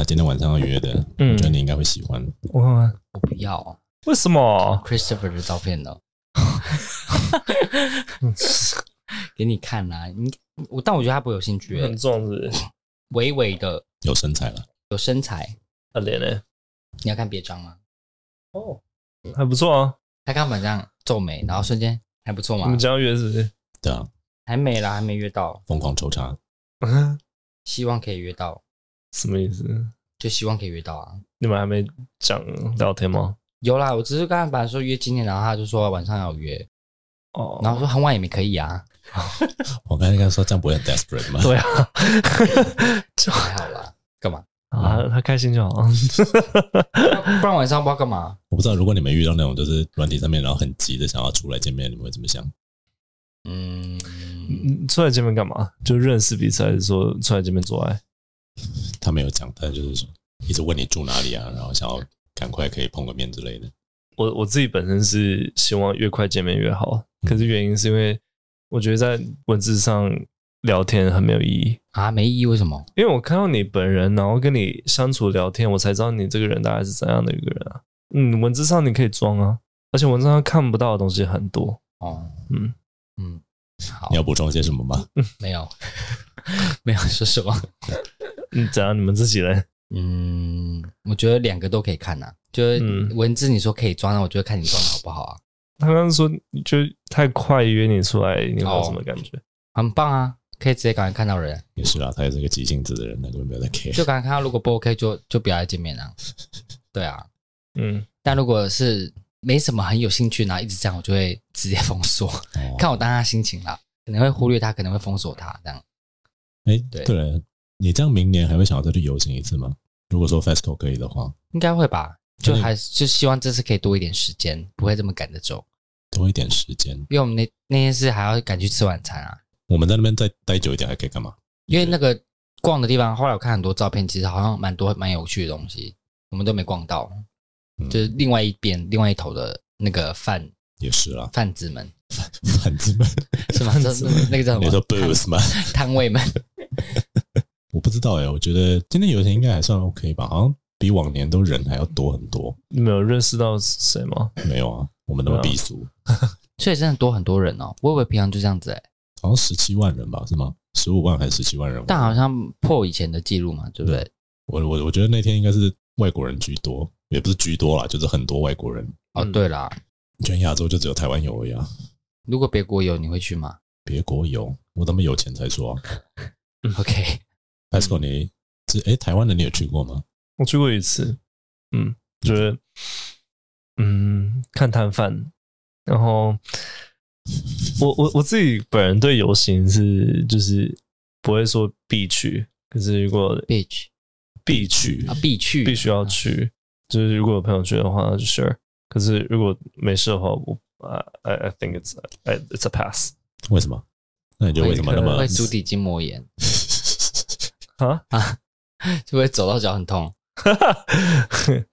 他今天晚上要约的，嗯，我觉得你应该会喜欢。我看看，我不要，为什么？Christopher 的照片呢？给你看啦，你我，但我觉得他不会有兴趣，很壮是，微微的有身材了，有身材，他脸呢？你要看别张吗？哦，还不错啊。他刚刚这样皱眉，然后瞬间还不错嘛。你们这样约是不是？对啊，还没啦，还没约到，疯狂抽查，希望可以约到。什么意思？就希望可以约到啊。你们还没讲聊天吗？有啦，我只是刚才本来说约今天，然后他就说晚上要约。哦，然后说很晚也没可以啊。我刚才跟他说这样不会很 desperate 吗？对啊，就 还好啦。干嘛啊？他开心就好。不然晚上不知道干嘛。我不知道，如果你们遇到那种就是软体上面，然后很急的想要出来见面，你们会怎么想？嗯，出来见面干嘛？就认识彼此，还是说出来见面做爱？他没有讲，但就是说一直问你住哪里啊，然后想要赶快可以碰个面之类的。我我自己本身是希望越快见面越好，可是原因是因为我觉得在文字上聊天很没有意义啊，没意义？为什么？因为我看到你本人，然后跟你相处聊天，我才知道你这个人大概是怎样的一个人啊。嗯，文字上你可以装啊，而且文字上看不到的东西很多哦。嗯嗯，好，你要补充些什么吗？没有，没有说什么。嗯，怎样？你们自己人？嗯，我觉得两个都可以看呐、啊。就是文字，你说可以装，那我觉得看你装的好不好啊？他刚刚说，就太快约你出来，你有什么感觉？很棒啊，可以直接赶快看到人。也是啊，他也是个急性子的人，那根本没有在 care。就赶快看到，如果不 OK，就就不要再见面了。对啊，嗯。但如果是没什么很有兴趣，然后一直这样，我就会直接封锁。哦、看我当下心情啦，可能会忽略他，可能会封锁他这样。哎、欸，对，对了，你这样明年还会想要再去游行一次吗？如果说 FESCO 可以的话，应该会吧。就还是就希望这次可以多一点时间，不会这么赶着走。多一点时间，因为我们那那天是还要赶去吃晚餐啊。我们在那边再待久一点还可以干嘛？因为那个逛的地方，后来我看很多照片，其实好像蛮多蛮有趣的东西，我们都没逛到。嗯、就是另外一边另外一头的那个贩也是啊，贩子们，贩子们是吗？那个叫什么？你说 booth 吗？摊位们。我不知道哎、欸，我觉得今天游行应该还算 OK 吧，好像。比往年都人还要多很多。你没有认识到谁吗？没有啊，我们那么避俗，所以真的多很多人哦。我以为平常就这样子哎，好像十七万人吧？是吗？十五万还是十七万人？但好像破以前的记录嘛，对不对？我我我觉得那天应该是外国人居多，也不是居多啦，就是很多外国人。哦，对啦，全亚洲就只有台湾有而已啊。如果别国有，你会去吗？别国有，我那么有钱才说。OK，FESCO，你是哎，台湾的你有去过吗？我去过一次，嗯，觉得，嗯，看摊贩，然后我我我自己本人对游行是就是不会说必去，可是如果必去必去啊必去必须要去，就是如果有朋友去的话，就 sure。可是如果没事的话，我 I I think it's a, it's a pass。为什么？那你就为什么那么会足底筋膜炎？啊啊，就会走到脚很痛。哈哈，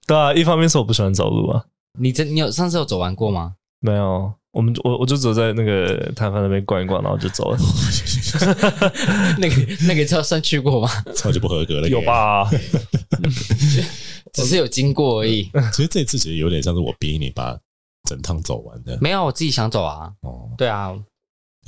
对啊，一方面是我不喜欢走路啊。你这你有上次有走完过吗？没有，我们我我就走在那个摊贩那边逛一逛，然后就走了。那个那个叫算去过吗？超级不合格了，有吧？只是有经过而已。其实这次其实有点像是我逼你把整趟走完的。没有，我自己想走啊。哦，对啊。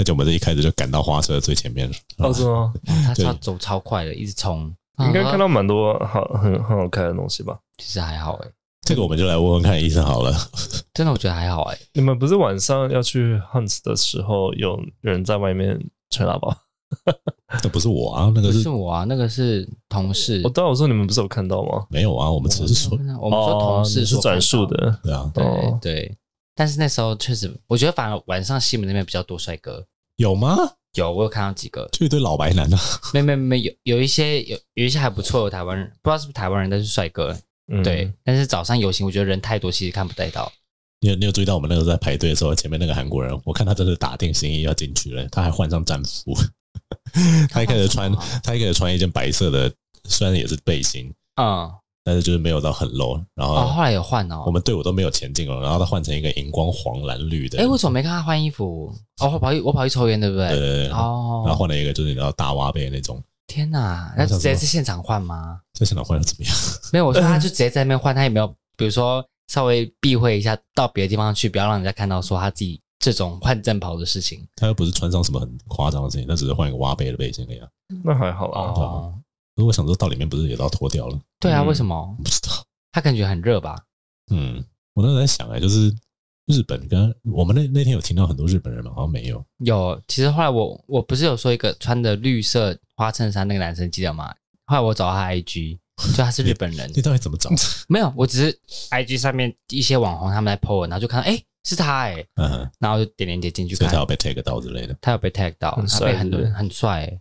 而且我们这一开始就赶到花车最前面了。哦，是吗？他他走超快的，一直冲。应该看到蛮多好很很好看的东西吧？其实还好哎，这个我们就来问问看医生好了。真的，我觉得还好哎。你们不是晚上要去 hunt 的时候，有人在外面吹喇叭？那不是我啊，那个是我啊，那个是同事。我当我说你们不是有看到吗？没有啊，我们只是说我们说同事是转述的，对啊，对对。但是那时候确实，我觉得反而晚上西门那边比较多帅哥，有吗？有，我有看到几个，就一堆老白男啊。没没没，有有一些有有一些还不错的台湾人，不知道是不是台湾人，但是帅哥。嗯、对，但是早上游行，我觉得人太多，其实看不太到。你有你有注意到我们那个时候在排队的时候，前面那个韩国人，我看他真的打定心意要进去了，他还换上战服。他一开始穿，他一开始穿一件白色的，虽然也是背心，嗯。但是就是没有到很 low，然后后来有换哦，我们队伍都没有前进了，然后他换成一个荧光黄蓝绿的。哎，为什么没看他换衣服？哦，我跑去我跑去抽烟，对不对？对对对。哦。然后换了一个就是你知道大挖背那种天哪，那直接在现场换吗？在现场换又怎么样？没有，我说他就直接在那边换，他也没有，比如说稍微避讳一下，到别的地方去，不要让人家看到说他自己这种换战袍的事情。他又不是穿上什么很夸张的事情，他只是换一个挖背的背心那样。那还好啊。哦。如果想说到里面不是也都要脱掉了？对啊，为什么？不知道。他感觉很热吧？嗯，我那时候在想哎，就是。日本跟我们那那天有听到很多日本人吗？好像没有。有，其实后来我我不是有说一个穿的绿色花衬衫那个男生记得吗？后来我找他 IG，就他是日本人。你，你到底怎么找？没有，我只是 IG 上面一些网红他们在 po 文，然后就看到哎、欸、是他哎、欸，嗯，然后就点链接进去看。他有被 tag 到之类的。他有被 tag 到，他被很多人很帅、欸。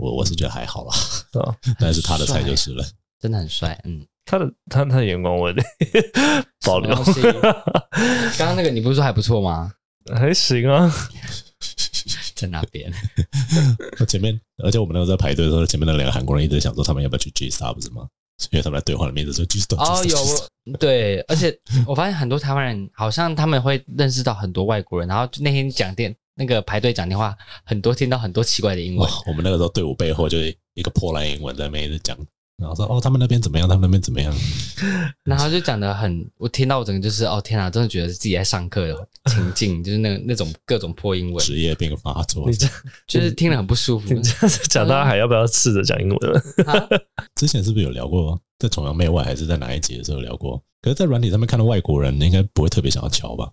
我我是觉得还好啦，但是他的菜就是了，真的很帅，嗯。他的他他的眼光我得 保留。刚刚那个你不是说还不错吗？还行啊，在那边。前面，而且我们那时候在排队的时候，前面那两个韩国人一直想说他们要不要去 G Star 不是吗？因为他们在对话里面就说 G Star。哦，有对，而且我发现很多台湾人好像他们会认识到很多外国人，然后那天讲电那个排队讲电话，很多听到很多奇怪的英文。我们那个时候队伍背后就是一个破烂英文在那边一直讲。然后说哦，他们那边怎么样？他们那边怎么样？然后就讲的很，我听到我整个就是哦天哪，真的觉得自己在上课的情境，就是那那种各种破英文，职业病发作，你这就是听了很不舒服。你这样子讲，大家还要不要试着讲英文了？啊、之前是不是有聊过，在崇洋媚外还是在哪一集的时候聊过？可是，在软体上面看到外国人，应该不会特别想要瞧吧？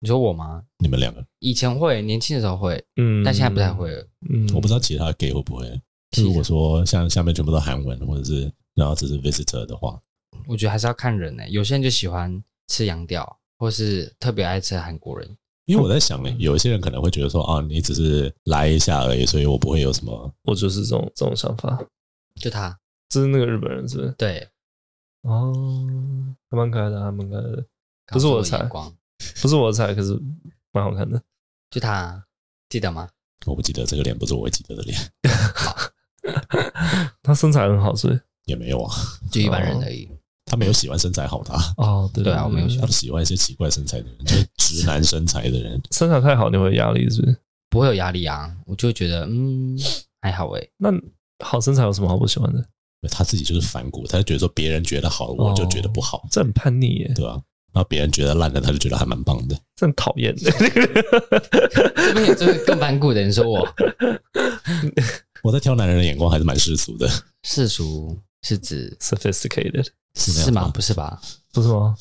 你说我吗？你们两个以前会，年轻的时候会，嗯，但现在不太会了。嗯，我不知道其他 gay 会不会。如果说像下面全部都韩文，或者是然后只是 visitor 的话，我觉得还是要看人呢、欸。有些人就喜欢吃洋调，或是特别爱吃韩国人。因为我在想呢、欸，有一些人可能会觉得说啊，你只是来一下而已，所以我不会有什么。我就是这种这种想法。就他，就是那个日本人是不是？对。哦，还蛮可爱的，还蛮可爱的。不是我的菜，不是我的菜，可是蛮好看的。就他，记得吗？我不记得这个脸，不是我会记得的脸。好。他身材很好，所以也没有啊，就一般人而已。哦、他没有喜欢身材好的啊。哦，对，对啊，我没有喜欢，喜欢一些奇怪身材的人，就是直男身材的人。身材太好，你会有压力是不是？不会有压力啊，我就觉得嗯还好诶。那好身材有什么好不喜欢的？他自己就是反骨，他就觉得说别人觉得好，我就觉得不好，哦、这很叛逆耶，对吧、啊？然后别人觉得烂的，他就觉得还蛮棒的，这很讨厌的。这边也就是更反骨的人说我。我在挑男人的眼光还是蛮世俗的。世俗是指 sophisticated 是，是吗？不是吧？不是吗？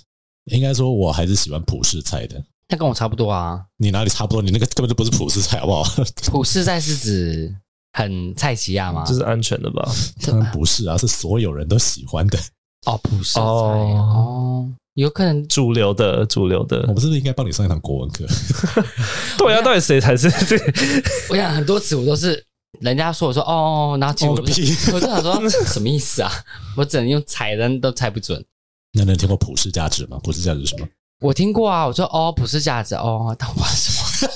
应该说我还是喜欢普世菜的。那跟我差不多啊。你哪里差不多？你那个根本就不是普世菜，好不好？普世菜是指很菜奇亚吗？这是安全的吧？当然不是啊，是所有人都喜欢的。哦，普世菜哦，有可能主流的，主流的。我们是不是应该帮你上一堂国文课？对啊，到底谁才是这？我想很多词我都是。人家说我说哦，然后结果 我就想说什么意思啊？我只能用猜人，都猜不准。那你有听过普世价值吗？普世价值是什么？我听过啊。我说哦，普世价值哦，但我什么？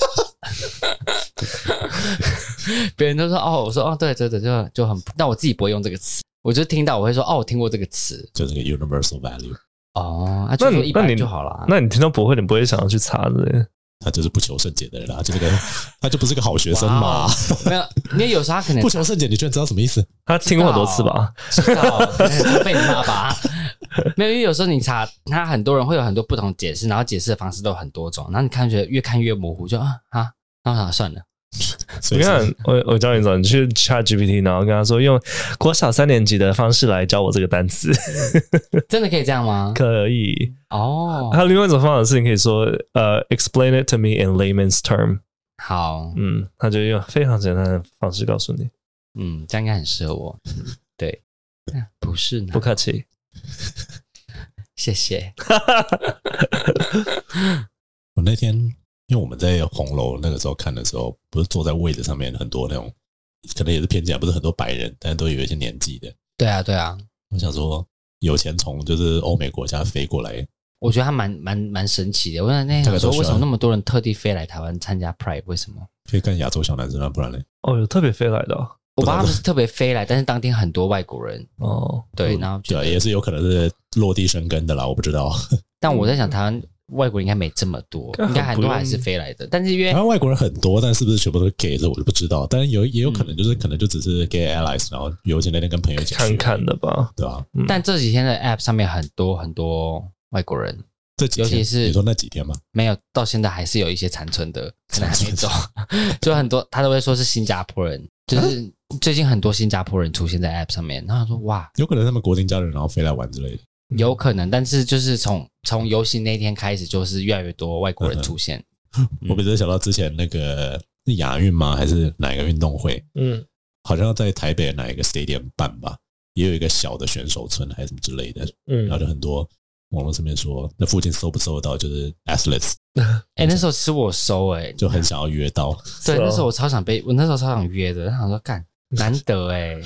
别人都说哦，我说哦，对对对，就就很，但我自己不会用这个词。我就听到我会说哦，我听过这个词，就是个 universal value。哦，那就一般就好了。那你听到不会，你不会想要去查的。他就是不求甚解的人啊，就那个，他就不是个好学生嘛。没有，因为有时候他可能 不求甚解，你居然知道什么意思？他听过很多次吧？知道，被你骂吧？没有，因为有时候你查他，很多人会有很多不同解释，然后解释的方式都有很多种，然后你看觉得越看越模糊，就啊啊，那好算了。你看，我我教你怎么，你去 ChatGPT，然后跟他说用国小三年级的方式来教我这个单词，真的可以这样吗？可以哦。还有另外一种方法是，你可以说呃，explain it to me in layman's term。好，嗯，他就用非常简单的方式告诉你，嗯，这样应该很适合我。对，不是，不客气，谢谢。我那天。因为我们在红楼那个时候看的时候，不是坐在位子上面很多那种，可能也是偏见，不是很多白人，但是都有一些年纪的。对啊，对啊。我想说，有钱从就是欧美国家飞过来，我觉得他蛮蛮蛮神奇的。我想那时候为什么那么多人特地飞来台湾参加 Pride？为什么？可以干亚洲小男生啊，不然呢？哦，有特别飞来的、哦。我爸他们是特别飞来，但是当天很多外国人。哦，对，然后对，也是有可能是落地生根的啦，我不知道。但我在想，台湾。外国人应该没这么多，应该很多还是飞来的。但是因为台湾外国人很多，但是不是全部都是 gay，这我就不知道。但是有也有可能就是可能就只是 gay allies，然后有钱那天跟朋友一起看看的吧，对吧？但这几天的 app 上面很多很多外国人，这几天尤其是你说那几天吗？没有，到现在还是有一些残存的，可能还没走。就很多他都会说是新加坡人，就是最近很多新加坡人出现在 app 上面，然后他说哇，有可能他们国定家人然后飞来玩之类的。有可能，但是就是从从游行那天开始，就是越来越多外国人出现。嗯嗯、我比较想到之前那个是亚运吗？还是哪一个运动会？嗯，好像在台北哪一个 stadium 办吧，也有一个小的选手村还是什么之类的。嗯，然后就很多网络上面说，那附近搜不搜得到？就是 athletes。哎、欸，那时候是我搜哎、欸，就很想要约到。对，那时候我超想被，我那时候超想约的，他想说干 难得哎、欸。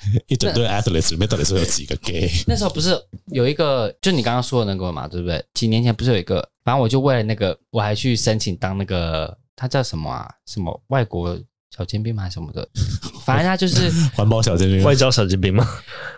一整队 athletes 里面到底是有几个 gay？那时候不是有一个，就你刚刚说的那个嘛，对不对？几年前不是有一个，反正我就为了那个，我还去申请当那个，他叫什么啊？什么外国小尖兵吗？还是什么的？反正他就是环保小尖兵、外交小尖兵吗？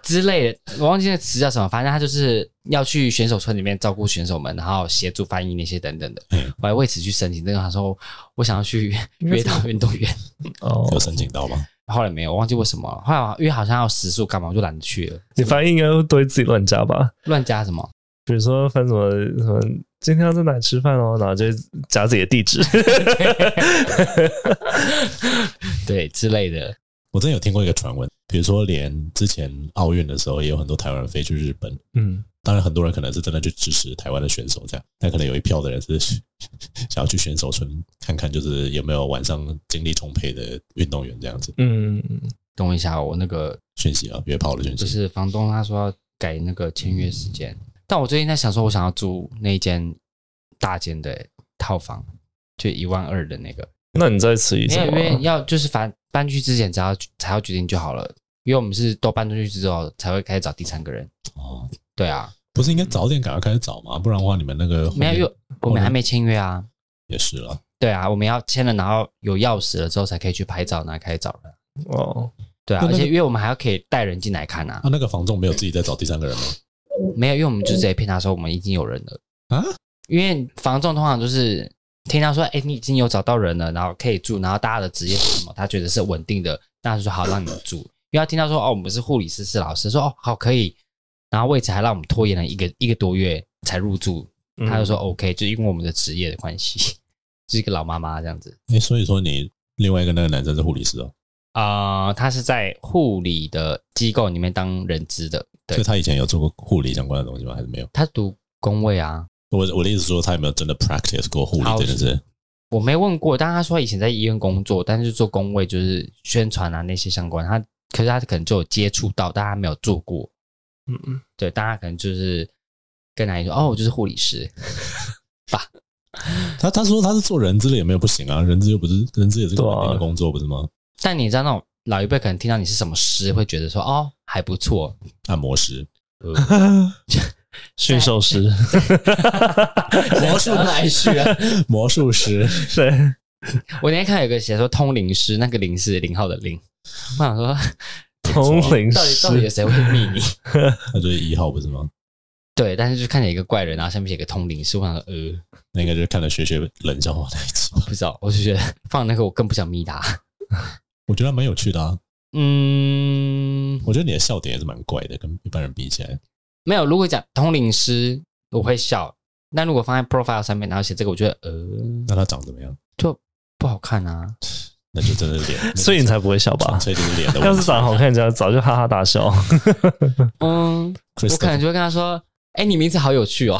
之类的，我忘记那个词叫什么。反正他就是要去选手村里面照顾选手们，然后协助翻译那些等等的。嗯，我还为此去申请。那个他说我想要去约到运动员，哦，有申请到吗？后来没有，我忘记为什么了。后来因为好像要时数干嘛，我就懒得去了。你翻译应该会对自己乱加吧？乱加什么？比如说翻什么什么，今天要在哪里吃饭哦，然后就加自己的地址，对之类的。我真有听过一个传闻，比如说连之前奥运的时候，也有很多台湾人飞去日本。嗯。当然，很多人可能是真的去支持台湾的选手，这样。但可能有一票的人是 想要去选手村看看，就是有没有晚上精力充沛的运动员这样子。嗯，等我一下，我那个讯息啊，约炮的讯息。就是房东他说要改那个签约时间，但我最近在想说，我想要租那间大间的套房，就一万二的那个。那你再迟一下，因为要就是搬搬去之前，只要才要决定就好了。因为我们是都搬出去之后才会开始找第三个人。哦，对啊。不是应该早点赶快开始找吗？不然的话，你们那个没有，因为我们还没签约啊。也是了，对啊，我们要签了，然后有钥匙了之后才可以去拍照，然后开始找人。哦，对啊，而且因为我们还要可以带人进来看啊。那那个房仲没有自己在找第三个人吗？没有，因为我们就直接骗他说我们已经有人了啊。因为房仲通常就是听到说，哎，你已经有找到人了，然后可以住，然后大家的职业是什么，他觉得是稳定的，那就说好让你们住。因为他听到说哦，我们是护理师，是老师，说哦好可以。然后为此还让我们拖延了一个一个多月才入住，他就说 OK，就因为我们的职业的关系，是一个老妈妈这样子。哎，所以说你另外一个那个男生是护理师哦？啊、呃，他是在护理的机构里面当人资的，对。所以他以前有做过护理相关的东西吗？还是没有？他读工位啊。我我的意思是说，他有没有真的 practice 过护理？真的是？我没问过，但他说以前在医院工作，但是做工位就是宣传啊那些相关，他可是他可能就有接触到，但他没有做过。嗯嗯，对，大家可能就是跟阿姨说，哦，我就是护理师 吧。他他说他是做人资的，也没有不行啊，人资又不是人资，也是个稳定的工作，不是吗？但你知道那种老一辈可能听到你是什么师，会觉得说，哦，还不错，按摩师、驯兽师、魔术来师、魔术师。对，我那天看有个写说通灵师，那个灵是零号的零，我想说。通灵到底到底有谁会密你？那就是一号不是吗？对，但是就看见一个怪人，然后上面写个通灵师，我想说呃，那应该就是看了学学冷笑话那一次。不知道，我就觉得放那个我更不想密他。我觉得蛮有趣的啊。嗯，我觉得你的笑点也是蛮怪的，跟一般人比起来。没有，如果讲通灵师，我会笑。但如果放在 profile 上面，然后写这个，我觉得呃，那他长怎么样？就不好看啊。那就真的是脸，所以你才不会笑吧？所以就是脸的。要是长得好看，人家早就哈哈大笑。嗯，我可能就会跟他说：“哎，你名字好有趣哦。”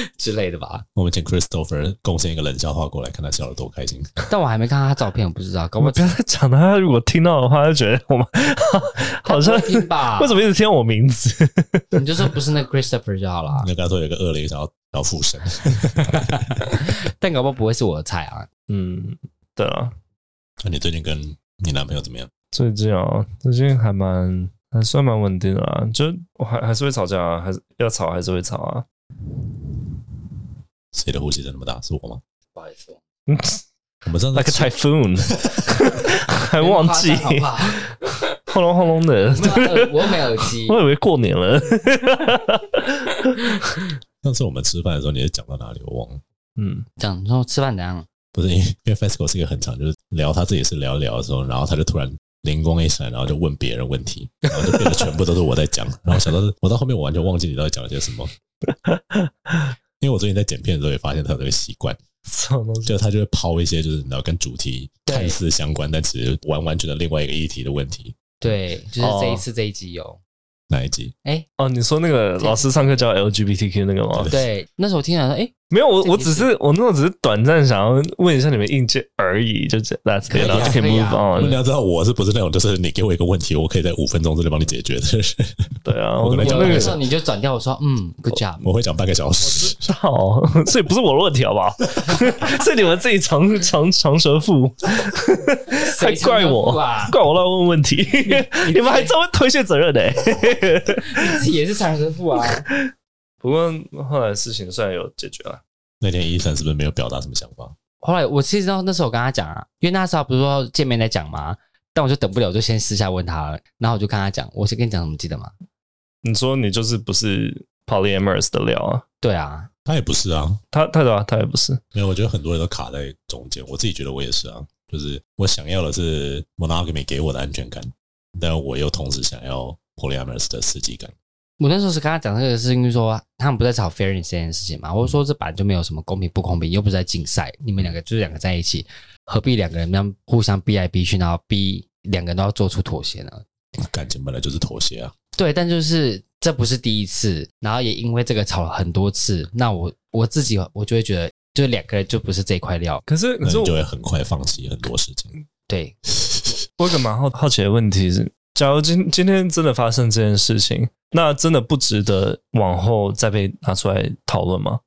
之类的吧。我们请 Christopher 贡献一个冷笑话过来，看他笑得多开心。但我还没看到他照片，我不知道。搞不要再讲了。他如果听到的话，就觉得我们 好像听吧？为什么一直听我名字？你就说不是那个 Christopher 就好了。你刚才说有个恶灵想要要附身，但搞不好不会是我的菜啊。嗯。对啊，那你最近跟你男朋友怎么样？最近啊，最近还蛮还算蛮稳定的啊，就我还还是会吵架啊，还是要吵还是会吵啊。谁的呼吸声那么大？是我吗？不好意思，嗯，我们上次 like a typhoon，还忘记，轰隆轰隆的。我没耳机，我以为过年了。上次我们吃饭的时候，你是讲到哪里？我忘了。嗯，讲说吃饭怎样？不是因为因为 FESCO 是一个很长，就是聊他自己是聊聊的时候，然后他就突然灵光一闪，然后就问别人问题，然后就变得全部都是我在讲，然后想到我到后面我完全忘记你到底讲了些什么。因为我最近在剪片的时候也发现他有这个习惯，就他就会抛一些就是你知道跟主题看似相关，但其实完完全的另外一个议题的问题。对，就是这一次这一集有。哦哪一集？哎哦，你说那个老师上课教 LGBTQ 那个吗？对，那时候我听到说，哎，没有，我我只是我那时候只是短暂想要问一下你们意见而已，就这样，可以了，就可以 move on。你要知道，我是不是那种就是你给我一个问题，我可以在五分钟之内帮你解决的？对啊，我可能讲那个时候你就转掉，我说嗯，good job，我会讲半个小时。好，所以不是我的问题，好不好？是你们自己长长长舌妇，还怪我，怪我乱问问题，你们还这么推卸责任呢？也是长舌妇啊，不过后来事情算有解决了。那天伊森是不是没有表达什么想法？后来我其实知道那时候我跟他讲啊，因为那时候不是说见面再讲嘛？但我就等不了，我就先私下问他了。然后我就跟他讲，我先跟你讲什么，记得吗？你说你就是不是 polyamorous 的料啊？对啊，他也不是啊，他他对啊，他也不是。没有，我觉得很多人都卡在中间。我自己觉得我也是啊，就是我想要的是 monogamy 给我的安全感，但我又同时想要 polyamorous 的刺激感。我那时候是跟他讲这个事情，就说他们不在吵 fairness 这件事情嘛。我说这本来就没有什么公平不公平，又不是在竞赛，你们两个就是两个在一起，何必两个人这样互相逼来逼去，然后逼两个人都要做出妥协呢？感情本来就是妥协啊。对，但就是这不是第一次，然后也因为这个吵了很多次，那我我自己我就会觉得，就是两个人就不是这块料。可是可是你就会很快放弃很多事情。对，我有个蛮好好奇的问题是，假如今今天真的发生这件事情。那真的不值得往后再被拿出来讨论吗？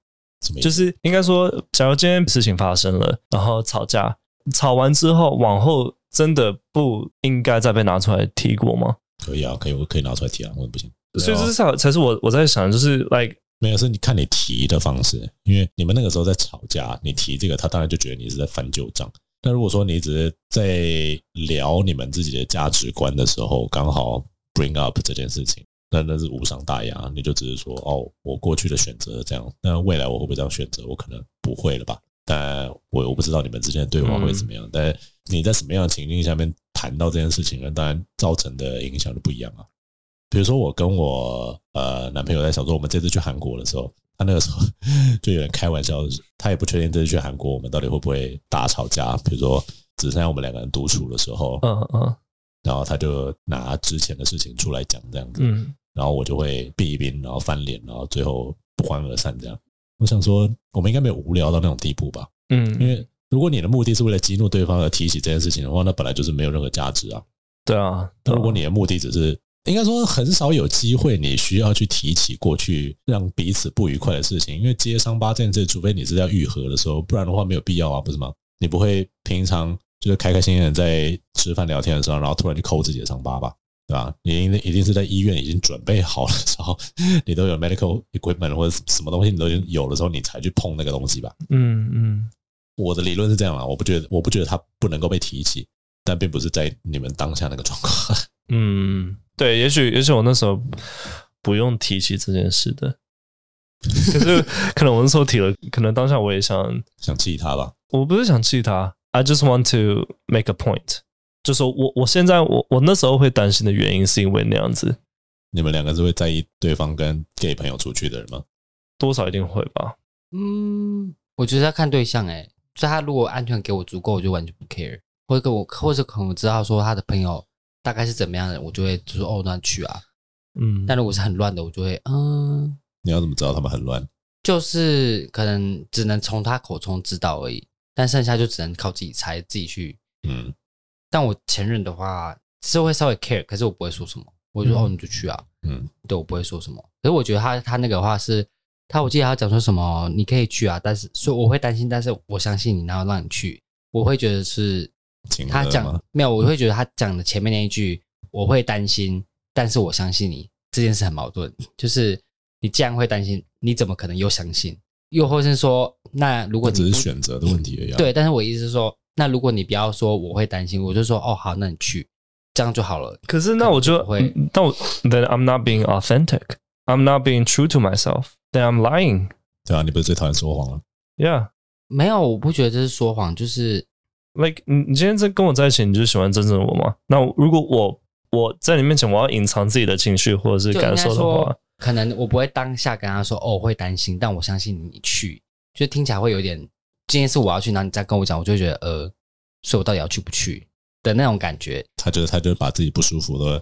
就是应该说，假如今天事情发生了，然后吵架，吵完之后，往后真的不应该再被拿出来提过吗？可以啊，可以，我可以拿出来提啊，为什么不行？所以这才才是我我在想，就是 like 没有，是你看你提的方式，因为你们那个时候在吵架，你提这个，他当然就觉得你是在翻旧账。但如果说你只是在聊你们自己的价值观的时候，刚好 bring up 这件事情。那那是无伤大雅，你就只是说哦，我过去的选择这样，那未来我会不会这样选择？我可能不会了吧。但我我不知道你们之间的对话会怎么样。嗯、但你在什么样的情境下面谈到这件事情呢？当然造成的影响就不一样啊。比如说我跟我呃男朋友在想说，我们这次去韩国的时候，他那个时候就有人开玩笑，他也不确定这次去韩国我们到底会不会大吵架。比如说只剩下我们两个人独处的时候，嗯嗯，然后他就拿之前的事情出来讲，这样子，嗯。然后我就会避一避，然后翻脸，然后最后不欢而散。这样，我想说，我们应该没有无聊到那种地步吧？嗯，因为如果你的目的是为了激怒对方而提起这件事情的话，那本来就是没有任何价值啊。对啊，那如果你的目的只是，应该说很少有机会你需要去提起过去让彼此不愉快的事情，因为揭伤疤这件事，除非你是要愈合的时候，不然的话没有必要啊，不是吗？你不会平常就是开开心心的在吃饭聊天的时候，然后突然去抠自己的伤疤吧？对吧？你一定一定是在医院已经准备好了之后，你都有 medical equipment 或者什么东西你都已经有的时候，你才去碰那个东西吧？嗯嗯，我的理论是这样啊，我不觉得，我不觉得它不能够被提起，但并不是在你们当下那个状况。嗯，对，也许也许我那时候不用提起这件事的，可是可能我那时候提了，可能当下我也想想气他吧。我不是想气他，I just want to make a point。就说我我现在我我那时候会担心的原因是因为那样子，你们两个是会在意对方跟 gay 朋友出去的人吗？多少一定会吧。嗯，我觉得要看对象哎、欸，所以他如果安全给我足够，我就完全不 care。或者我或者可能我知道说他的朋友大概是怎么样的，我就会就说哦，那去啊。嗯，但如果是很乱的，我就会嗯。你要怎么知道他们很乱？就是可能只能从他口中知道而已，但剩下就只能靠自己猜，自己去嗯。但我前任的话是会稍微 care，可是我不会说什么，我就说、嗯、哦，你就去啊，嗯，对，我不会说什么。可是我觉得他他那个话是，他我记得他讲说什么，你可以去啊，但是所以我会担心，但是我相信你，然后让你去，我会觉得是他讲没有，我会觉得他讲的前面那一句我会担心，但是我相信你这件事很矛盾，就是你既然会担心，你怎么可能又相信？又或是说，那如果你只是选择的问题而已、啊，对，但是我意思是说。那如果你不要说我会担心，我就说哦好，那你去，这样就好了。可是那我就会，那我 then I'm not being authentic, I'm not being true to myself。then I'm lying。对啊，你不是最讨厌说谎了？Yeah，没有，我不觉得这是说谎，就是 like 你你今天在跟我在一起，你就喜欢真正的我吗？那如果我我在你面前，我要隐藏自己的情绪或者是感受的话，可能我不会当下跟他说哦，我会担心，但我相信你去，就听起来会有点，今天是我要去，然后你再跟我讲，我就会觉得呃，所以我到底要去不去的那种感觉。他觉得他就把自己不舒服的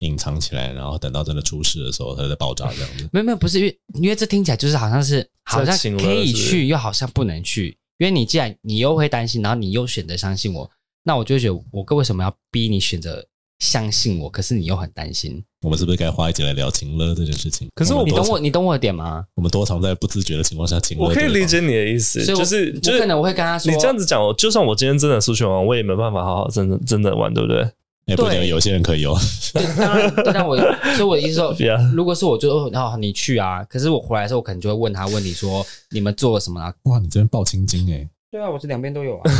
隐藏起来，然后等到真的出事的时候，他就在爆炸这样子。没有没有，不是因为因为这听起来就是好像是好像可以去，又好像不能去，因为你既然你又会担心，然后你又选择相信我，那我就会觉得我哥为什么要逼你选择？相信我，可是你又很担心。我们是不是该花一集来聊情了这件事情？可是我，你懂我，你懂我的点吗？我们多常在不自觉的情况下情勒。我可以理解你的意思，就是就是可能我会跟他说，你这样子讲，就算我今天真的出去玩，我也没办法好好真的真的玩，对不对？哎，不行，有些人可以哦。当然，当然我所以我的意思说，如果是我就哦，你去啊。可是我回来的时候，我可能就会问他问你说，你们做了什么啊？哇，你这边爆青筋哎！对啊，我这两边都有啊。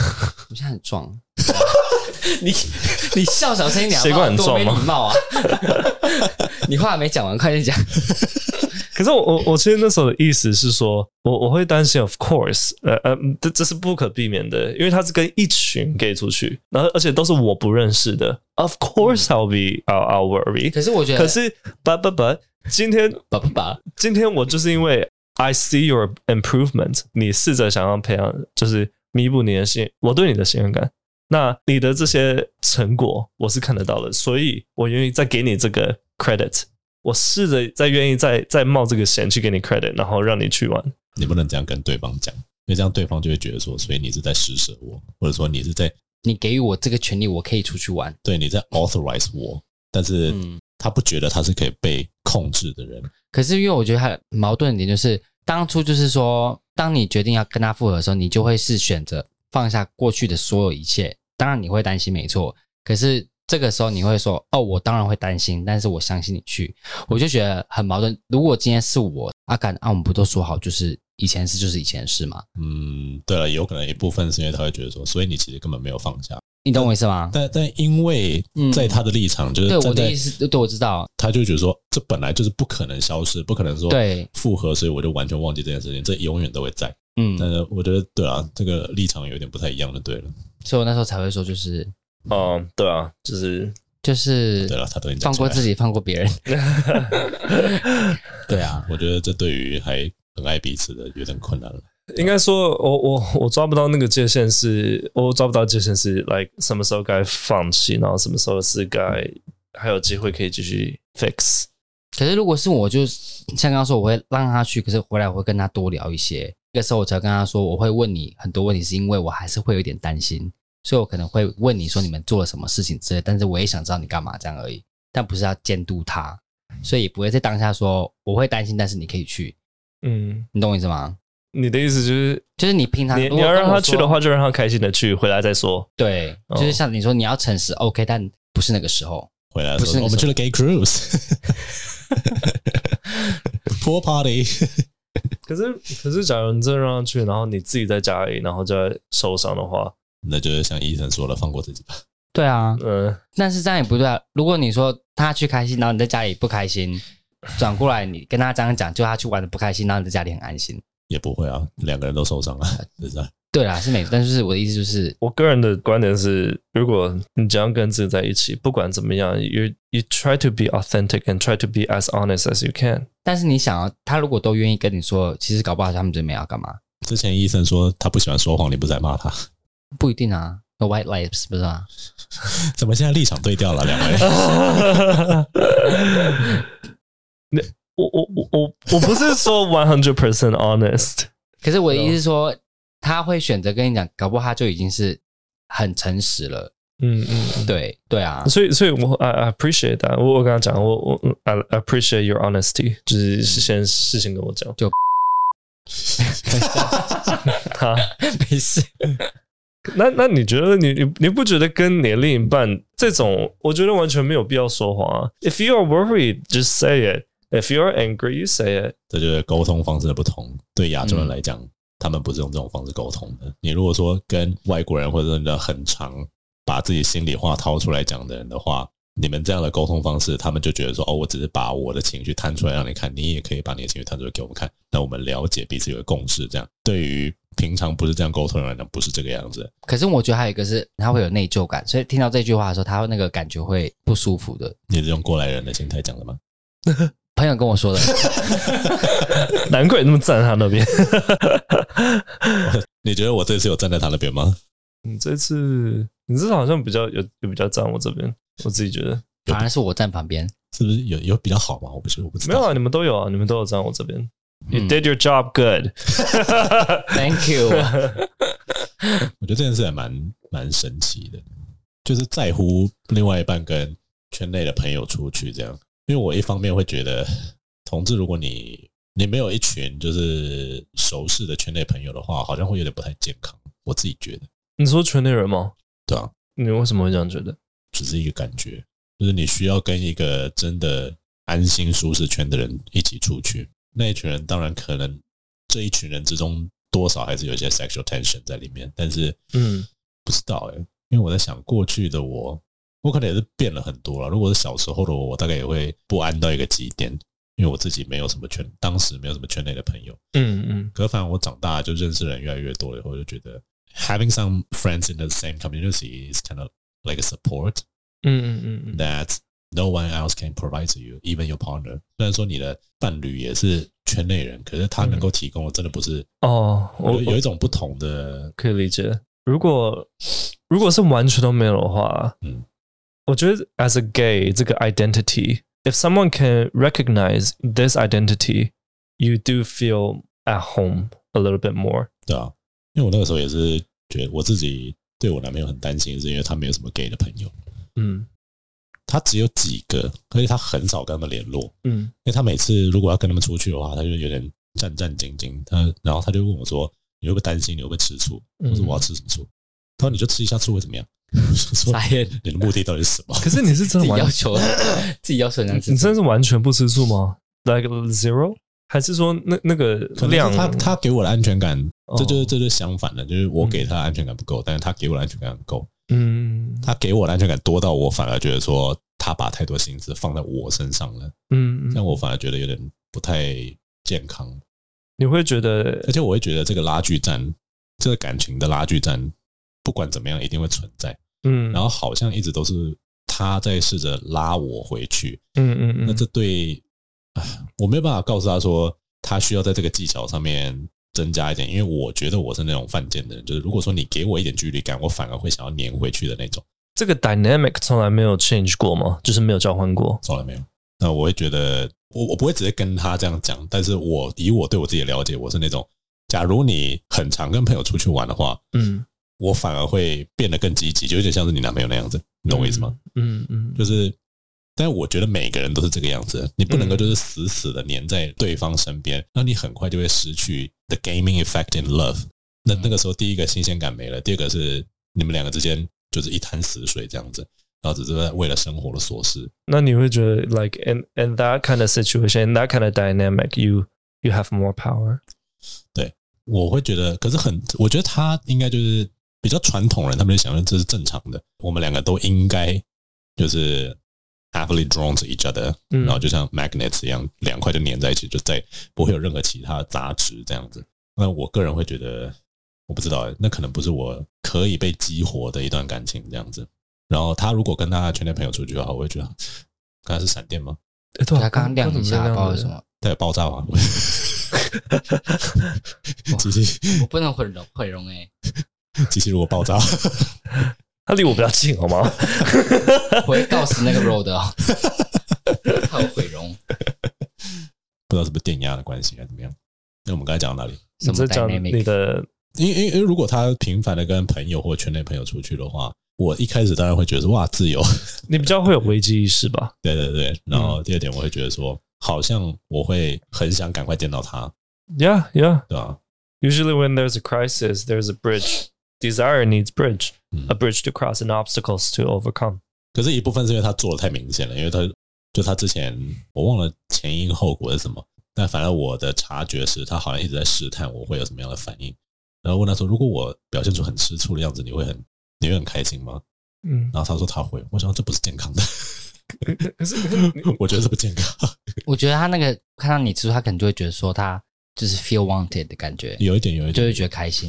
我现在很壮。你你笑小声一点，谁管很壮吗？没礼貌啊！你话还没讲完，快点讲。可是我我我其实那时候的意思是说，我我会担心，of course，呃呃，这这是不可避免的，因为他是跟一群 gay 出去，然后而且都是我不认识的，of course I'll be I'll, I'll worry。可是我觉得，可是 but but but，今天 but but but，今天我就是因为 I see your improvement，你试着想要培养，就是弥补你的信，我对你的信任感。那你的这些成果我是看得到的，所以我愿意再给你这个 credit。我试着再愿意再再冒这个险去给你 credit，然后让你去玩。你不能这样跟对方讲，因为这样对方就会觉得说，所以你是在施舍我，或者说你是在你给予我这个权利，我可以出去玩。对，你在 authorize 我，但是他不觉得他是可以被控制的人。嗯、可是因为我觉得他矛盾的点就是，当初就是说，当你决定要跟他复合的时候，你就会是选择。放下过去的所有一切，当然你会担心，没错。可是这个时候你会说：“哦，我当然会担心，但是我相信你去。”我就觉得很矛盾。如果今天是我阿敢，啊，我们不都说好，就是以前事就是以前事吗？嗯，对了，有可能一部分是因为他会觉得说，所以你其实根本没有放下。你懂我意思吗？但但因为在他的立场，就是、嗯、对我的意思，对我知道，他就觉得说，这本来就是不可能消失，不可能说对复合，所以我就完全忘记这件事情，这永远都会在。嗯，但是我觉得对啊，这个立场有点不太一样的，对了，所以我那时候才会说，就是，哦，对啊，就是就是，对了，他都放过自己，放过别人，对啊，我觉得这对于还很爱彼此的有点困难了。应该说我我我抓不到那个界限，是我抓不到界限是，like 什么时候该放弃，然后什么时候是该还有机会可以继续 fix。可是如果是我，就像刚刚说，我会让他去，可是回来我会跟他多聊一些。那个时候我才跟他说，我会问你很多问题，是因为我还是会有点担心，所以我可能会问你说你们做了什么事情之类，但是我也想知道你干嘛这样而已，但不是要监督他，所以也不会在当下说我会担心，但是你可以去，嗯，你懂我意思吗？你的意思就是就是你平常你你要让他去的话，就让他开心的去，回来再说。对，就是像你说你要诚实，OK，但不是那个时候回来的时候，我们去了 gay cruise，pool party。可是，可是，假如你真的让他去，然后你自己在家里，然后再受伤的话，那就是像医生说的，放过自己吧。对啊，嗯，但是这样也不对啊。如果你说他去开心，然后你在家里不开心，转过来你跟他这样讲，就他去玩的不开心，然后你在家里很安心，也不会啊，两个人都受伤了，是这样。对啦，是没错，但是我的意思就是，我个人的观点是，如果你只要跟自己在一起，不管怎么样，you you try to be authentic and try to be as honest as you can。但是你想啊，他如果都愿意跟你说，其实搞不好他们就没要干嘛。之前医生说他不喜欢说谎，你不是在骂他？不一定啊，The white Lives 不是吗？怎么现在立场对调了，两位？那我我我我我不是说 one hundred percent honest。可是我的意思是说，他会选择跟你讲，搞不好他就已经是很诚实了。嗯嗯，对对啊，所以所以我 I, I appreciate that。我我跟他讲，我我 I appreciate your honesty，就是先事先跟我讲，就好没事。那那你觉得你你你不觉得跟你另一半这种，我觉得完全没有必要说谎啊。If you are worried, just say it. If you are angry, you say it。这就是沟通方式的不同。对亚洲人来讲，他们不是用这种方式沟通的。你如果说跟外国人或者真的很常把自己心里话掏出来讲的人的话，你们这样的沟通方式，他们就觉得说，哦，我只是把我的情绪摊出来让你看，你也可以把你的情绪摊出来给我们看，那我们了解彼此有个共识。这样对于平常不是这样沟通的人不是这个样子。可是我觉得还有一个是，他会有内疚感，所以听到这句话的时候，他会那个感觉会不舒服的。你是用过来人的心态讲的吗？朋友跟我说的，难怪你那么站在他那边。你觉得我这次有站在他那边吗？你这次，你这次好像比较有，有比较站我这边。我自己觉得，反而是我站旁边，是不是有有比较好吗？我不是，我不知道。没有啊，你们都有啊，你们都有站我这边。You did your job good. Thank you. 我觉得这件事还蛮蛮神奇的，就是在乎另外一半跟圈内的朋友出去这样。因为我一方面会觉得，同志，如果你你没有一群就是熟识的圈内朋友的话，好像会有点不太健康。我自己觉得。你说圈内人吗？对啊。你为什么会这样觉得？只是一个感觉，就是你需要跟一个真的安心舒适圈的人一起出去。那一群人当然可能这一群人之中多少还是有一些 sexual tension 在里面，但是嗯，不知道哎，因为我在想过去的我，我可能也是变了很多了。如果是小时候的我，我大概也会不安到一个极点，因为我自己没有什么圈，当时没有什么圈内的朋友。嗯嗯。可反正我长大就认识人越来越多了以后，就觉得 having some friends in the same community is kind of like a support。嗯嗯嗯。That no one else can provide to you, even your partner。虽然说你的伴侣也是圈内人，可是他能够提供的真的不是哦，我有一种不同的可以理解。如果如果是完全都没有的话，嗯。我觉得，as a gay，这个 identity，if someone can recognize this identity，you do feel at home a little bit more。对啊，因为我那个时候也是觉得我自己对我男朋友很担心，是因为他没有什么 gay 的朋友。嗯， 他只有几个，而且他很少跟他们联络。嗯，因为他每次如果要跟他们出去的话，他就有点战战兢兢。他然后他就问我说：“你会不会担心？你会不会吃醋？”我说：“我要吃什么醋？”他说：“你就吃一下醋会怎么样？” 傻眼，你的目的到底是什么？可是你是真的要求自己要求 你真的是完全不吃醋吗？Like zero？还是说那那个量？他他给我的安全感，这就是这就是相反的，就是我给他的安全感不够，但是他给我的安全感很够。嗯，他给我的安全感多到我反而觉得说他把太多心思放在我身上了。嗯，这样我反而觉得有点不太健康。你会觉得，而且我会觉得这个拉锯战，这个感情的拉锯战。不管怎么样，一定会存在。嗯，然后好像一直都是他在试着拉我回去。嗯嗯嗯。那这对，我没有办法告诉他说，他需要在这个技巧上面增加一点，因为我觉得我是那种犯贱的人，就是如果说你给我一点距离感，我反而会想要黏回去的那种。这个 dynamic 从来没有 change 过吗？就是没有交换过？从来没有。那我会觉得，我我不会直接跟他这样讲，但是我以我对我自己的了解，我是那种，假如你很常跟朋友出去玩的话，嗯。我反而会变得更积极，就有点像是你男朋友那样子，你懂我意思吗？嗯嗯，就是，但我觉得每个人都是这个样子，你不能够就是死死的黏在对方身边，那你很快就会失去 the gaming effect in love。那那个时候，第一个新鲜感没了，第二个是你们两个之间就是一潭死水这样子，然后只是为了生活的琐事。那你会觉得，like in in that kind of situation, in that kind of dynamic, you you have more power？对，我会觉得，可是很，我觉得他应该就是。比较传统人，他们就想说这是正常的，我们两个都应该就是 happily drawn to each other，然后就像 magnets 一样，两块就粘在一起，就再不会有任何其他的杂质这样子。那我个人会觉得，我不知道，那可能不是我可以被激活的一段感情这样子。然后他如果跟他圈内朋友出去的话，我会觉得，刚才是闪电吗？对，他刚刚亮一下，不知道为什么，对，爆炸吗？机器我不能毁容，毁容诶。机器如果爆炸，他离我比较近，好吗？我会告诉那个 road 啊，他有毁容，不知道是不是电压的关系还是怎么样？那我们刚才讲到哪里？什么讲你的？因因因为如果他频繁的跟朋友或圈内朋友出去的话，我一开始当然会觉得哇，自由。你比较会有危机意识吧？对对对。然后第二点，我会觉得说，好像我会很想赶快见到他。Yeah, yeah，对吧？Usually when there's a crisis, there's a bridge. Desire needs bridge, a bridge to cross and obstacles to overcome。可是，一部分是因为他做的太明显了，因为他就他之前我忘了前因后果是什么，但反正我的察觉是他好像一直在试探我会有什么样的反应，然后问他说：“如果我表现出很吃醋的样子，你会很你会很开心吗？”嗯，然后他说他会，我想这不是健康的。可是我觉得这不健康。我觉得他那个看到你吃醋，他可能就会觉得说他就是 feel wanted 的感觉，有一点，有一点，就会觉得开心。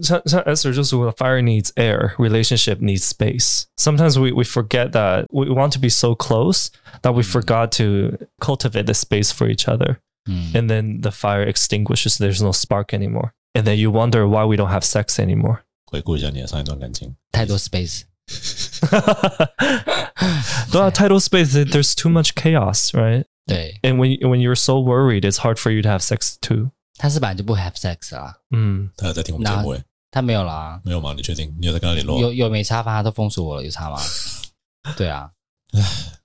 像像 Esther 就说，fire needs air, relationship needs space. Sometimes we we forget that we want to be so close that we forgot to cultivate the space for each other. And then the fire extinguishes. There's no spark anymore. And then you wonder why we don't have sex anymore. 回顾一下你的上一段感情，太多 space。对啊，太多 space. There's too much chaos, right? 对。And when when you're so worried, it's hard for you to have sex too. 他是本来就不 have sex 啊。嗯，他有在听我们节目诶？他没有啦。没有吗？你确定？你有在跟他联络？有有没差？反正他都封锁我了，有差吗？对啊。唉，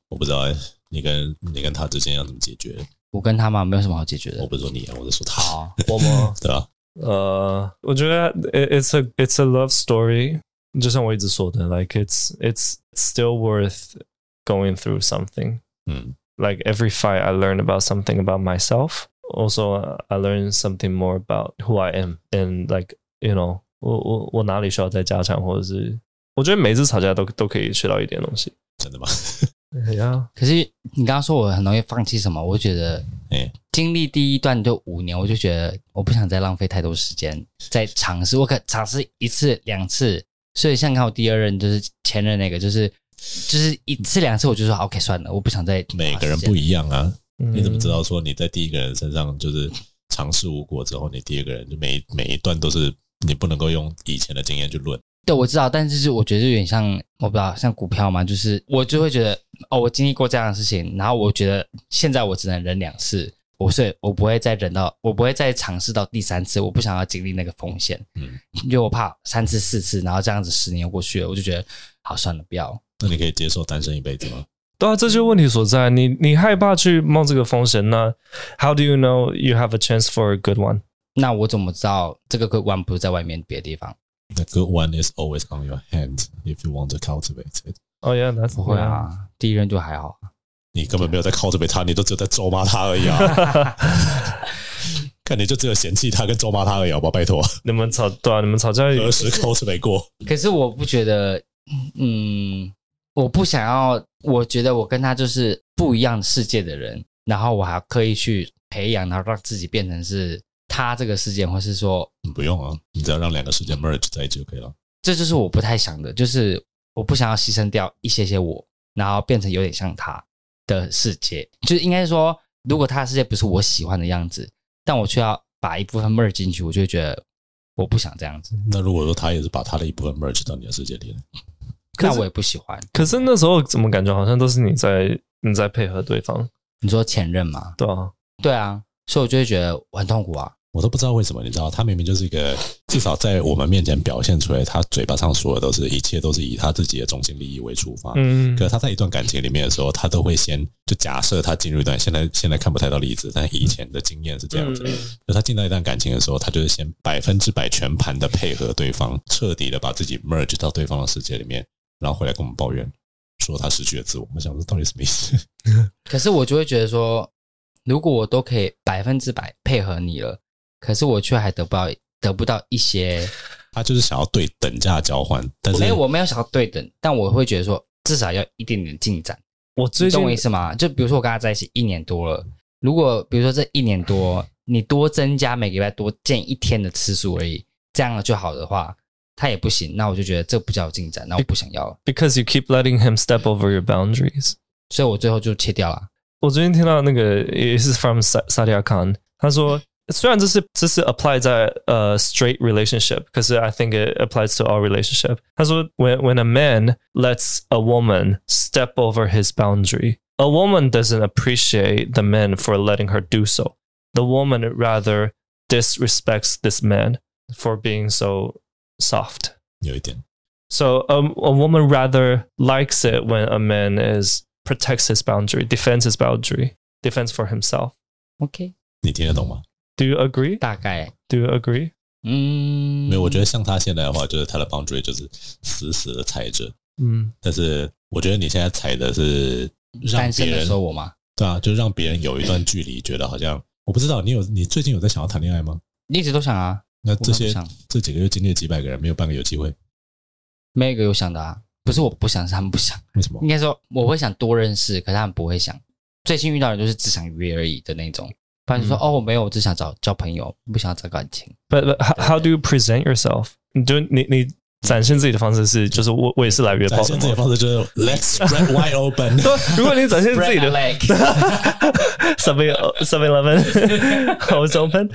我不知道诶。你跟你跟他之间要怎么解决？我跟他嘛，没有什么好解决的。我不是说你啊，我是说他。好，我吗？对啊。呃，我觉得 it's a it's a love story，就像我一直说的，like it's it's still worth going through something。嗯，like every fight I learn about something about myself。 Also, I learn something more about who I am and like you know，我我我哪里需要再加强，或者是我觉得每次吵架都都可以学到一点东西。真的吗？对呀。可是你刚刚说我很容易放弃什么，我觉得，哎，经历第一段就五年，我就觉得我不想再浪费太多时间在尝试。我可尝试一次两次，所以像看我第二任就是前任那个，就是就是一次两次，我就说 OK 算了，我不想再。每个人不一样啊。你怎么知道说你在第一个人身上就是尝试无果之后，你第二个人就每每一段都是你不能够用以前的经验去论？对，我知道，但是我觉得有点像，我不知道像股票嘛，就是我就会觉得哦，我经历过这样的事情，然后我觉得现在我只能忍两次，我所以我不会再忍到，我不会再尝试到第三次，我不想要经历那个风险，嗯，因为我怕三次四次，然后这样子十年过去了，我就觉得好算了，不要。那你可以接受单身一辈子吗？对啊，这就是问题所在。你你害怕去冒这个风险，那 How do you know you have a chance for a good one？那我怎么知道这个 good one 不是在外面别的地方？The good one is always on your hand if you want to cultivate it。Oh yeah, that's 不会啊，第一任就还好。你根本没有在 cultivate 他，你都只有在咒骂他而已啊！看你就只有嫌弃他跟咒骂他而已，好吧？拜托，你们吵对啊，你们吵架何时 cultivate 过？可是我不觉得，嗯。我不想要，我觉得我跟他就是不一样世界的人，然后我还要刻意去培养，然后让自己变成是他这个世界，或是说不用啊，你只要让两个世界 merge 在一起就可以了。这就是我不太想的，就是我不想要牺牲掉一些些我，然后变成有点像他的世界。就是应该说，如果他的世界不是我喜欢的样子，但我却要把一部分 merge 进去，我就会觉得我不想这样子。那如果说他也是把他的一部分 merge 到你的世界里呢？那我也不喜欢。可是那时候怎么感觉好像都是你在你在配合对方？你说前任吗？对啊，对啊，所以我就会觉得我很痛苦啊。我都不知道为什么，你知道，他明明就是一个至少在我们面前表现出来，他嘴巴上说的都是一切都是以他自己的中心利益为出发。嗯，可是他在一段感情里面的时候，他都会先就假设他进入一段现在现在看不太到例子，但以前的经验是这样子。就他进到一段感情的时候，他就是先百分之百全盘的配合对方，彻底的把自己 merge 到对方的世界里面。然后回来跟我们抱怨，说他失去了自我。我想说，到底什么意思？可是我就会觉得说，如果我都可以百分之百配合你了，可是我却还得不到得不到一些。他就是想要对等价交换，但是没有，我没有想要对等，但我会觉得说，至少要一点点进展。我最近懂我意思吗？就比如说我跟他在一起一年多了，如果比如说这一年多你多增加每个礼拜多见一天的次数而已，这样就好的话。他也不行，那我就觉得这不叫进展，那我不想要。Because you keep letting him step over your boundaries，所以我最后就切掉了。我最近听到那个也是 from Sadia Khan，他说虽然这是这是 apply 在呃、uh, straight relationship，可是 I think it applies to all relationship。他说 when when a man lets a woman step over his boundary，a woman doesn't appreciate the man for letting her do so。The woman rather disrespects this man for being so soft 有一点，so a a woman rather likes it when a man is protects his boundary, defends his boundary, defends for himself. OK，你听得懂吗？Do you agree？大概，Do you agree？嗯，没有，我觉得像他现在的话，就是他的 boundary 就是死死的踩着，嗯，但是我觉得你现在踩的是让别人说我吗？对啊，就是让别人有一段距离，觉得好像我不知道你有你最近有在想要谈恋爱吗？你一直都想啊。 那这些这几个月经历了几百个人，没有半个有机会。没有一个有想的啊，不是我不想，是他们不想。为什么？应该说我会想多认识，可是他们不会想。最近遇到的就是只想约而已的那种。不然就说、嗯、哦，我没有，我只想找交朋友，不想要找感情。But, but how, how do you present yourself？你就你你展现自己的方式是，就是我我也是来约炮的。展现自己的方式就是 Let's spread wide open。如果你展现自己的 Seven Seven Eleven，always open。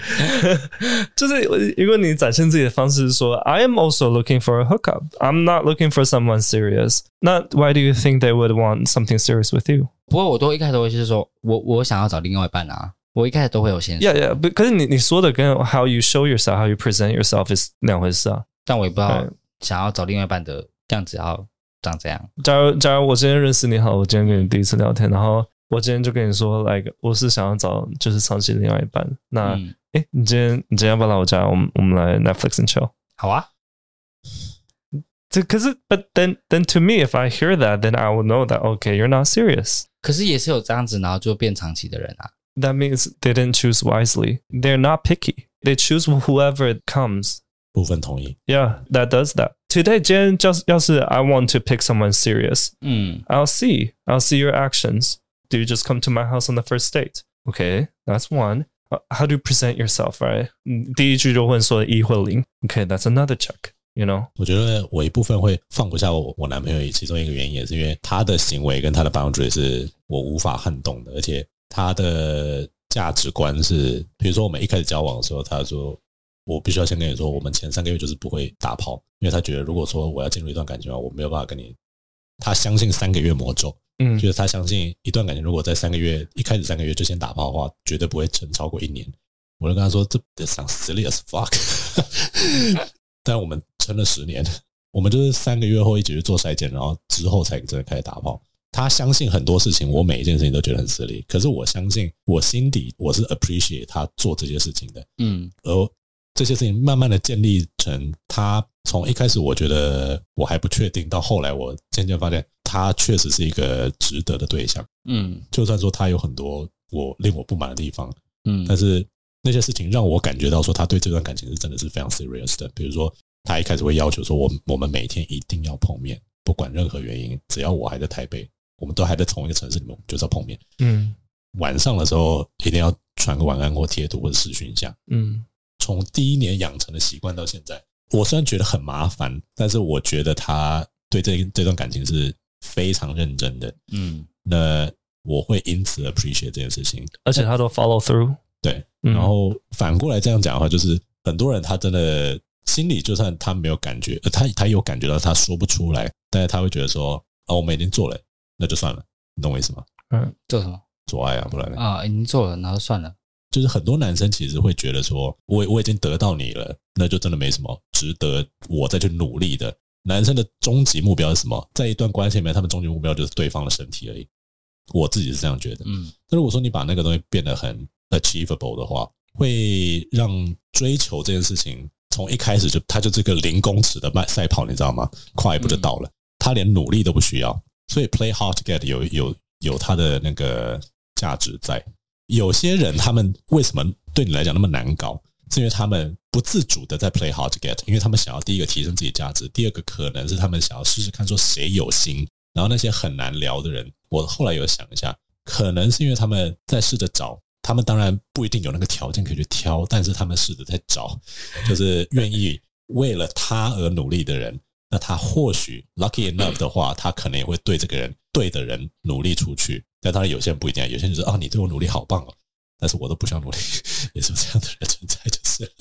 就是如果你展现自己的方式是说，I am also looking for a hookup. I'm not looking for someone serious. 那 Why do you think they would want something serious with you？不过我都一开始都会是说我我想要找另外一半啊。我一开始都会有先，Yeah Yeah，可是你你说的跟 How you show yourself, how you present yourself is 两回事啊。但我也不知道 想要找另外一半的样子要长这样。假如假如我今天认识你好，我今天跟你第一次聊天，然后我今天就跟你说，like 我是想要找就是长期另外一半。那哎、嗯欸，你今天你今天要不要来我家？我们我们来 Netflix and chill。好啊。这可是，But then then to me, if I hear that, then I will know that okay, you're not serious。可是也是有这样子，然后就变长期的人啊。That means they didn't choose wisely. They're not picky. They choose whoever comes. 部分同意。Yeah, that does that. Today, 今天就是要是 I want to pick someone serious. 嗯 I'll see. I'll see your actions. Do you just come to my house on the first date? Okay, that's one. How do you present yourself, right? 第一句就问说一或零。Okay, that's another check. You know? 我觉得我一部分会放不下我我男朋友，其中一个原因也是因为他的行为跟他的 boundary 是我无法撼动的，而且。他的价值观是，比如说我们一开始交往的时候，他说 我必须要先跟你说，我们前三个月就是不会打炮，因为他觉得如果说我要进入一段感情的话，我没有办法跟你。他相信三个月魔咒，嗯，就是他相信一段感情如果在三个月一开始三个月就先打炮的话，绝对不会撑超过一年。我就跟他说，这得想 silly as fuck。但我们撑了十年，我们就是三个月后一起去做筛检，然后之后才真的开始打炮。他相信很多事情，我每一件事情都觉得很失礼。可是我相信，我心底我是 appreciate 他做这些事情的。嗯，而这些事情慢慢的建立成，他从一开始我觉得我还不确定，到后来我渐渐发现，他确实是一个值得的对象。嗯，就算说他有很多我令我不满的地方，嗯，但是那些事情让我感觉到说，他对这段感情是真的是非常 serious 的。比如说，他一开始会要求说，我我们每天一定要碰面，不管任何原因，只要我还在台北。我们都还在同一个城市里面，我们就是要碰面。嗯，晚上的时候一定要传个晚安或贴图或者视讯一下。嗯，从第一年养成的习惯到现在，我虽然觉得很麻烦，但是我觉得他对这这段感情是非常认真的。嗯，那我会因此 appreciate 这件事情，而且他都 follow through。对，然后反过来这样讲的话，就是很多人他真的心里就算他没有感觉，他他有感觉到他说不出来，但是他会觉得说，哦，我们已经做了。那就算了，你懂我意思吗？嗯，做什么？做爱啊，不然呢？啊，已经做了，然后算了。就是很多男生其实会觉得说，我我已经得到你了，那就真的没什么值得我再去努力的。男生的终极目标是什么？在一段关系里面，他们终极目标就是对方的身体而已。我自己是这样觉得。嗯，那如果说你把那个东西变得很 achievable 的话，会让追求这件事情从一开始就，它就是个零公尺的慢赛跑，你知道吗？跨一步就到了，他连努力都不需要。所以 play hard to get 有有有它的那个价值在。有些人他们为什么对你来讲那么难搞？是因为他们不自主的在 play hard to get，因为他们想要第一个提升自己价值，第二个可能是他们想要试试看说谁有心。然后那些很难聊的人，我后来有想一下，可能是因为他们在试着找，他们当然不一定有那个条件可以去挑，但是他们试着在找，就是愿意为了他而努力的人。那他或许 lucky enough 的话，他可能也会对这个人对的人努力出去。但当然有些人不一定，有些人就是啊，你对我努力好棒哦，但是我都不想努力，也是这样的人存在，就是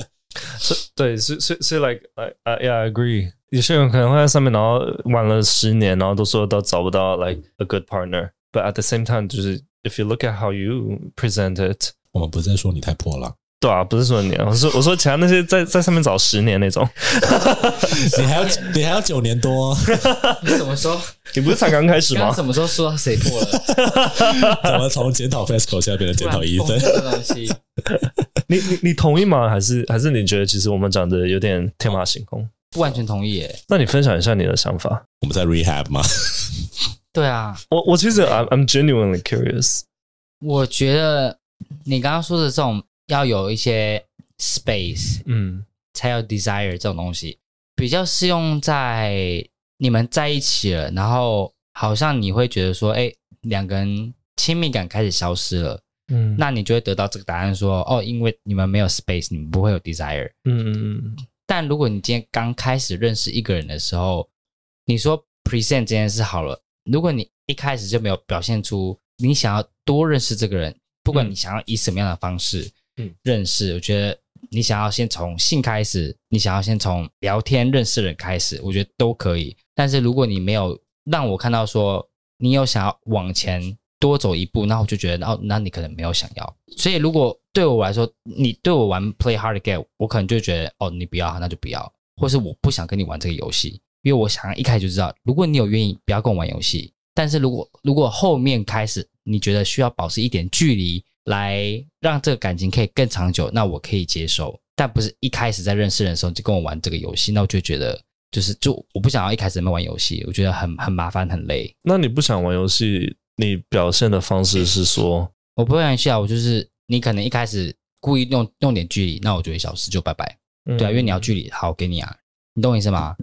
对，所以所以所以 like I I yeah I agree。有些人可能会在上面，然后玩了十年，然后都说都找不到 like a good partner。But at the same time，就是 if you look at how you present it，我们不是在说你太破了。对啊，不是说你，我说我说其他那些在在上面找十年那种，你还要你还要九年多？你怎么说？你不是才刚开始吗？刚刚什么时候说谁破了？怎么从检讨 FESCO 现在变成检讨医生？东西，你你你同意吗？还是还是你觉得其实我们讲的有点天马行空？不完全同意耶。那你分享一下你的想法。我们在 rehab 吗？对啊，我我其实 I'm I'm genuinely curious。我觉得你刚刚说的这种。要有一些 space，嗯，才有 desire 这种东西，比较适用在你们在一起了，然后好像你会觉得说，哎，两个人亲密感开始消失了，嗯，那你就会得到这个答案说，哦，因为你们没有 space，你们不会有 desire，嗯嗯嗯。但如果你今天刚开始认识一个人的时候，你说 present 这件事好了，如果你一开始就没有表现出你想要多认识这个人，不管你想要以什么样的方式，嗯，认识，我觉得你想要先从性开始，你想要先从聊天认识人开始，我觉得都可以。但是如果你没有让我看到说你有想要往前多走一步，那我就觉得哦，那你可能没有想要。所以如果对我来说，你对我玩 play hard to get，我可能就觉得哦，你不要，那就不要，或是我不想跟你玩这个游戏，因为我想要一开始就知道，如果你有愿意，不要跟我玩游戏。但是如果如果后面开始你觉得需要保持一点距离，来让这个感情可以更长久，那我可以接受。但不是一开始在认识人的时候就跟我玩这个游戏，那我就觉得就是就我不想要一开始没玩游戏，我觉得很很麻烦很累。那你不想玩游戏，你表现的方式是说我不会玩游戏啊，我就是你可能一开始故意弄弄点距离，那我就会消失就拜拜。嗯、对啊，因为你要距离，好给你啊，你懂我意思吗？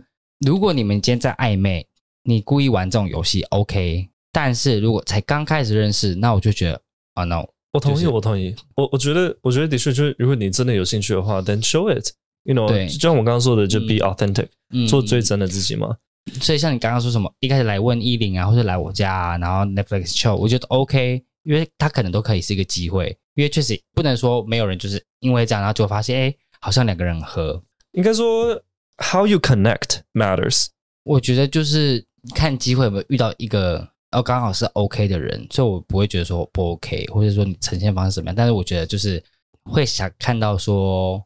如果你们今天在暧昧。你故意玩这种游戏，OK？但是如果才刚开始认识，那我就觉得啊，no，我同意，我同意。我我觉得，我觉得的确就是，如果你真的有兴趣的话，then show it，you know，对，就像我刚刚说的，就 be authentic，嗯，做最真的自己嘛。所以像你刚刚说什么，一开始来问依林啊，或者来我家啊，然后 Netflix show，我觉得 OK，因为他可能都可以是一个机会，因为确实不能说没有人就是因为这样，然后就发现哎，好像两个人合。应该说，how you connect matters。我觉得就是。看机会有没有遇到一个哦，刚好是 OK 的人，所以我不会觉得说不 OK，或者说你呈现方式怎么样。但是我觉得就是会想看到说，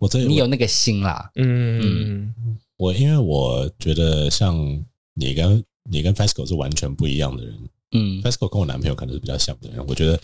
我这你有那个心啦。嗯嗯，我因为我觉得像你跟你跟 Fasco 是完全不一样的人。嗯，Fasco 跟我男朋友可能是比较像的人。我觉得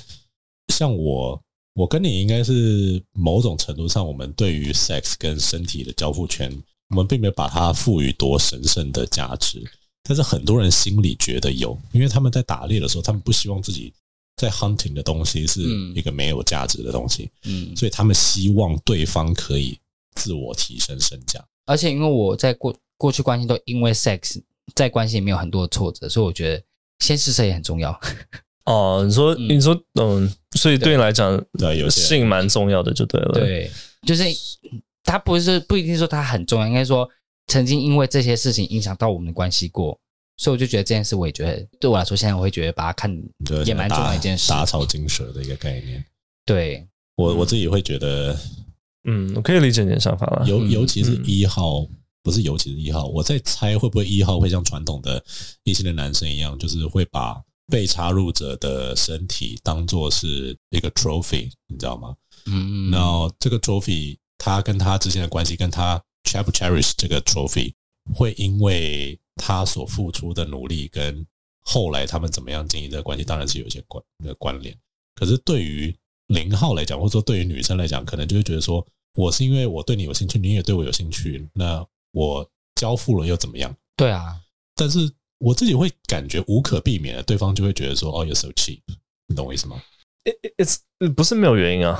像我，我跟你应该是某种程度上，我们对于 sex 跟身体的交付权，我们并没有把它赋予多神圣的价值。但是很多人心里觉得有，因为他们在打猎的时候，他们不希望自己在 hunting 的东西是一个没有价值的东西，嗯，所以他们希望对方可以自我提升身价。而且因为我在过过去关系都因为 sex 在关系里面有很多的挫折，所以我觉得先试射也很重要。哦，你说你说嗯，所以对你来讲，对，有性蛮重要的，就对了。对，就是他不是不一定说他很重要，应该说。曾经因为这些事情影响到我们的关系过，所以我就觉得这件事，我也觉得对我来说，现在我会觉得把它看也蛮重要的一件事，打草惊蛇的一个概念。对我我自己会觉得，嗯，我可以理解你的想法了。尤尤其是一号，不是尤其是一号，我在猜会不会一号会像传统的异性的男生一样，就是会把被插入者的身体当做是一个 trophy，你知道吗？嗯，然后这个 trophy，他跟他之间的关系，跟他。Cherish 不 cherish 这个 trophy，会因为他所付出的努力跟后来他们怎么样经营这个关系，当然是有一些关的关联。可是对于零号来讲，或者说对于女生来讲，可能就会觉得说，我是因为我对你有兴趣，你也对我有兴趣，那我交付了又怎么样？对啊，但是我自己会感觉无可避免的，对方就会觉得说，哦，you're so cheap，你懂我意思吗？It's 不是没有原因啊。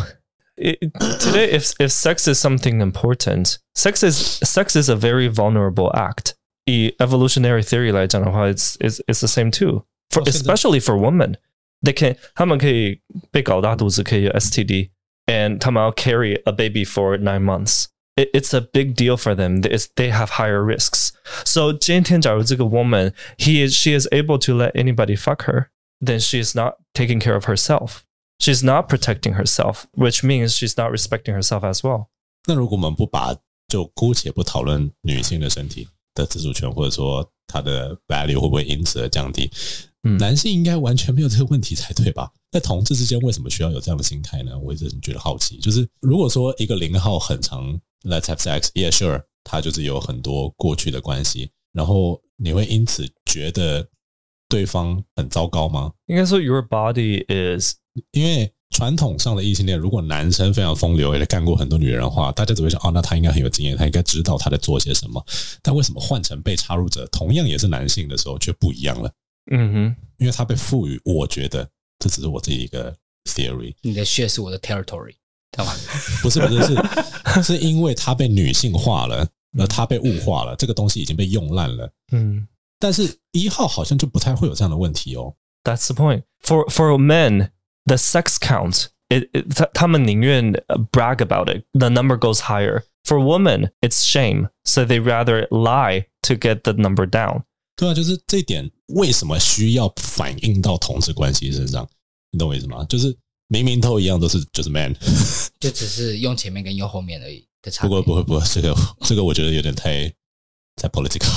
It, today, if if sex is something important, sex is sex is a very vulnerable act. 以 evolutionary theory 来讲的话，it's it's it's the same too. For especially for women, they can 他们可以被搞大肚子，可以有 STD, and 他们要 carry a baby for nine months. It, it's a big deal for them. It's, they have higher risks. So 今天假如这个 woman he is she is able to let anybody fuck her, then she is not taking care of herself. She's not protecting herself, which means she's not respecting herself as well. 那如果我们不把，就姑且不讨论女性的身体的自主权，或者说她的 value 会不会因此而降低？嗯，男性应该完全没有这个问题才对吧？在同志之间为什么需要有这样的心态呢？我一直觉得好奇。就是如果说一个零号很常 let's have sex，yeah sure，他就是有很多过去的关系，然后你会因此觉得对方很糟糕吗？应该说 your body is 因为传统上的异性恋，如果男生非常风流，也干过很多女人的话，大家只会想，哦，那他应该很有经验，他应该知道他在做些什么。但为什么换成被插入者，同样也是男性的时候，却不一样了？嗯哼，因为他被赋予，我觉得这只是我自己一个 theory。你的血是我的 territory，不是不是是，是因为他被女性化了，那他被物化了，这个东西已经被用烂了。嗯，但是一号好像就不太会有这样的问题哦。That's the point. For for men, the sex count, it, it 他他们宁愿 brag about it, the number goes higher. For women, it's shame, so they rather lie to get the number down. 对啊，就是这一点，为什么需要反映到同志关系身上？你懂我意思吗？就是明明都一样，都是就是 man，就只是用前面跟用后面而已的差别。不过不会不会，这个这个我觉得有点太太 political。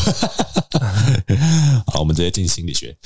好，我们直接进心理学。